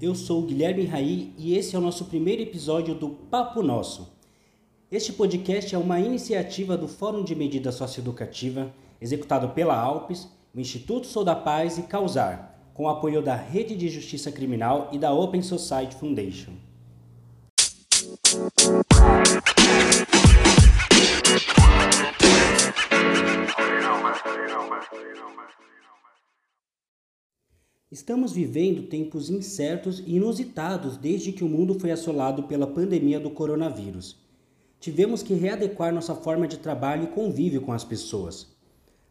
eu sou o Guilherme Raí e esse é o nosso primeiro episódio do Papo Nosso. Este podcast é uma iniciativa do Fórum de Medida Socioeducativa, executado pela Alpes, o Instituto Sou da Paz e Causar, com apoio da Rede de Justiça Criminal e da Open Society Foundation. Estamos vivendo tempos incertos e inusitados desde que o mundo foi assolado pela pandemia do coronavírus. Tivemos que readequar nossa forma de trabalho e convívio com as pessoas.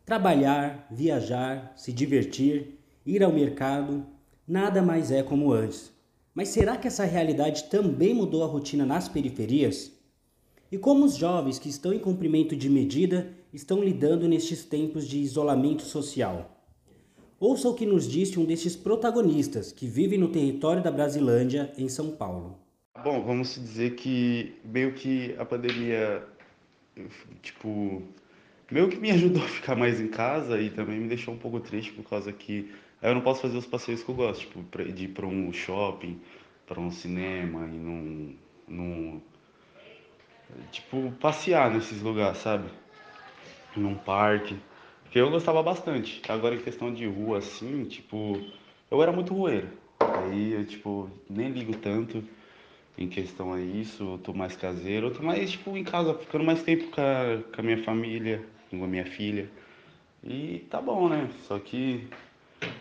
Trabalhar, viajar, se divertir, ir ao mercado, nada mais é como antes. Mas será que essa realidade também mudou a rotina nas periferias? E como os jovens que estão em cumprimento de medida estão lidando nestes tempos de isolamento social? Ouça o que nos disse um destes protagonistas que vive no território da Brasilândia, em São Paulo. Bom, vamos dizer que meio que a pandemia, tipo, meio que me ajudou a ficar mais em casa e também me deixou um pouco triste por causa que eu não posso fazer os passeios que eu gosto, tipo, de ir para um shopping, para um cinema e num, num tipo passear nesses lugares, sabe? Num parque. Que eu gostava bastante. Agora, em questão de rua, assim, tipo, eu era muito rueiro. Aí eu, tipo, nem ligo tanto em questão a isso. Eu tô mais caseiro. Eu tô mais, tipo, em casa, ficando mais tempo com a, com a minha família, com a minha filha. E tá bom, né? Só que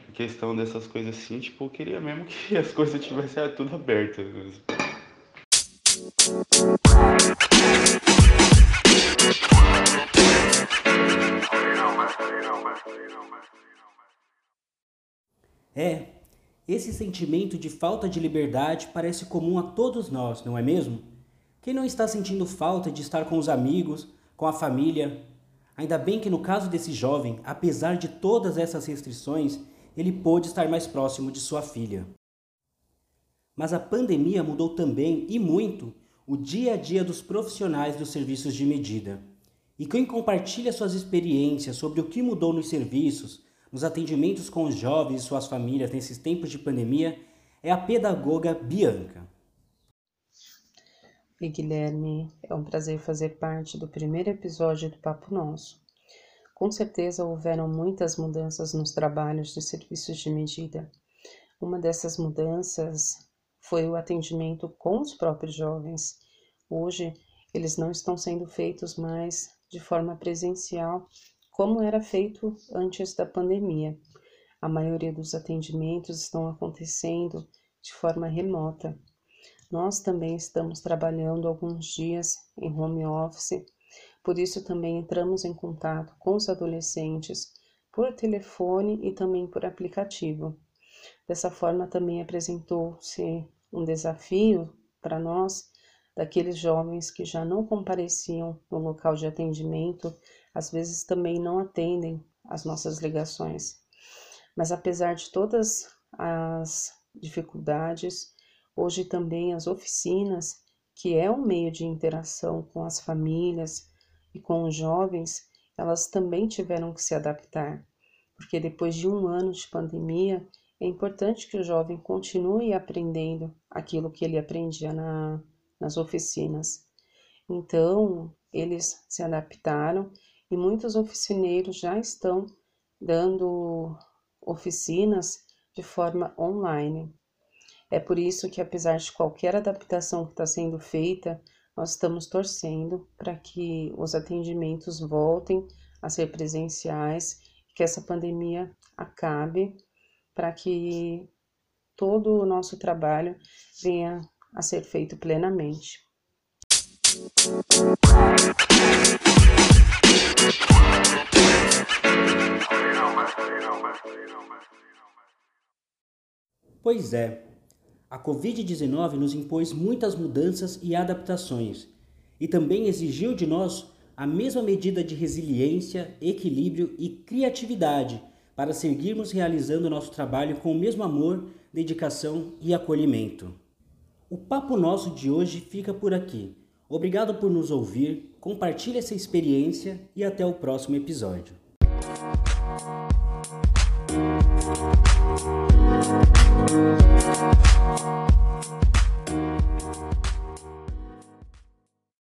em questão dessas coisas assim, tipo, eu queria mesmo que as coisas tivessem tudo aberto. Mesmo. É, esse sentimento de falta de liberdade parece comum a todos nós, não é mesmo? Quem não está sentindo falta de estar com os amigos, com a família? Ainda bem que no caso desse jovem, apesar de todas essas restrições, ele pôde estar mais próximo de sua filha. Mas a pandemia mudou também, e muito, o dia a dia dos profissionais dos serviços de medida. E quem compartilha suas experiências sobre o que mudou nos serviços, nos atendimentos com os jovens e suas famílias nesses tempos de pandemia é a pedagoga Bianca. Oi, Guilherme. É um prazer fazer parte do primeiro episódio do Papo Nosso. Com certeza houveram muitas mudanças nos trabalhos de serviços de medida. Uma dessas mudanças foi o atendimento com os próprios jovens. Hoje, eles não estão sendo feitos mais de forma presencial, como era feito antes da pandemia. A maioria dos atendimentos estão acontecendo de forma remota. Nós também estamos trabalhando alguns dias em home office, por isso também entramos em contato com os adolescentes por telefone e também por aplicativo. Dessa forma, também apresentou-se um desafio para nós, daqueles jovens que já não compareciam no local de atendimento às vezes também não atendem as nossas ligações. Mas apesar de todas as dificuldades, hoje também as oficinas, que é um meio de interação com as famílias e com os jovens, elas também tiveram que se adaptar, porque depois de um ano de pandemia, é importante que o jovem continue aprendendo aquilo que ele aprendia na, nas oficinas. Então, eles se adaptaram e muitos oficineiros já estão dando oficinas de forma online. É por isso que, apesar de qualquer adaptação que está sendo feita, nós estamos torcendo para que os atendimentos voltem a ser presenciais, que essa pandemia acabe, para que todo o nosso trabalho venha a ser feito plenamente. Pois é, a Covid-19 nos impôs muitas mudanças e adaptações e também exigiu de nós a mesma medida de resiliência, equilíbrio e criatividade para seguirmos realizando nosso trabalho com o mesmo amor, dedicação e acolhimento. O papo nosso de hoje fica por aqui. Obrigado por nos ouvir, compartilhe essa experiência e até o próximo episódio.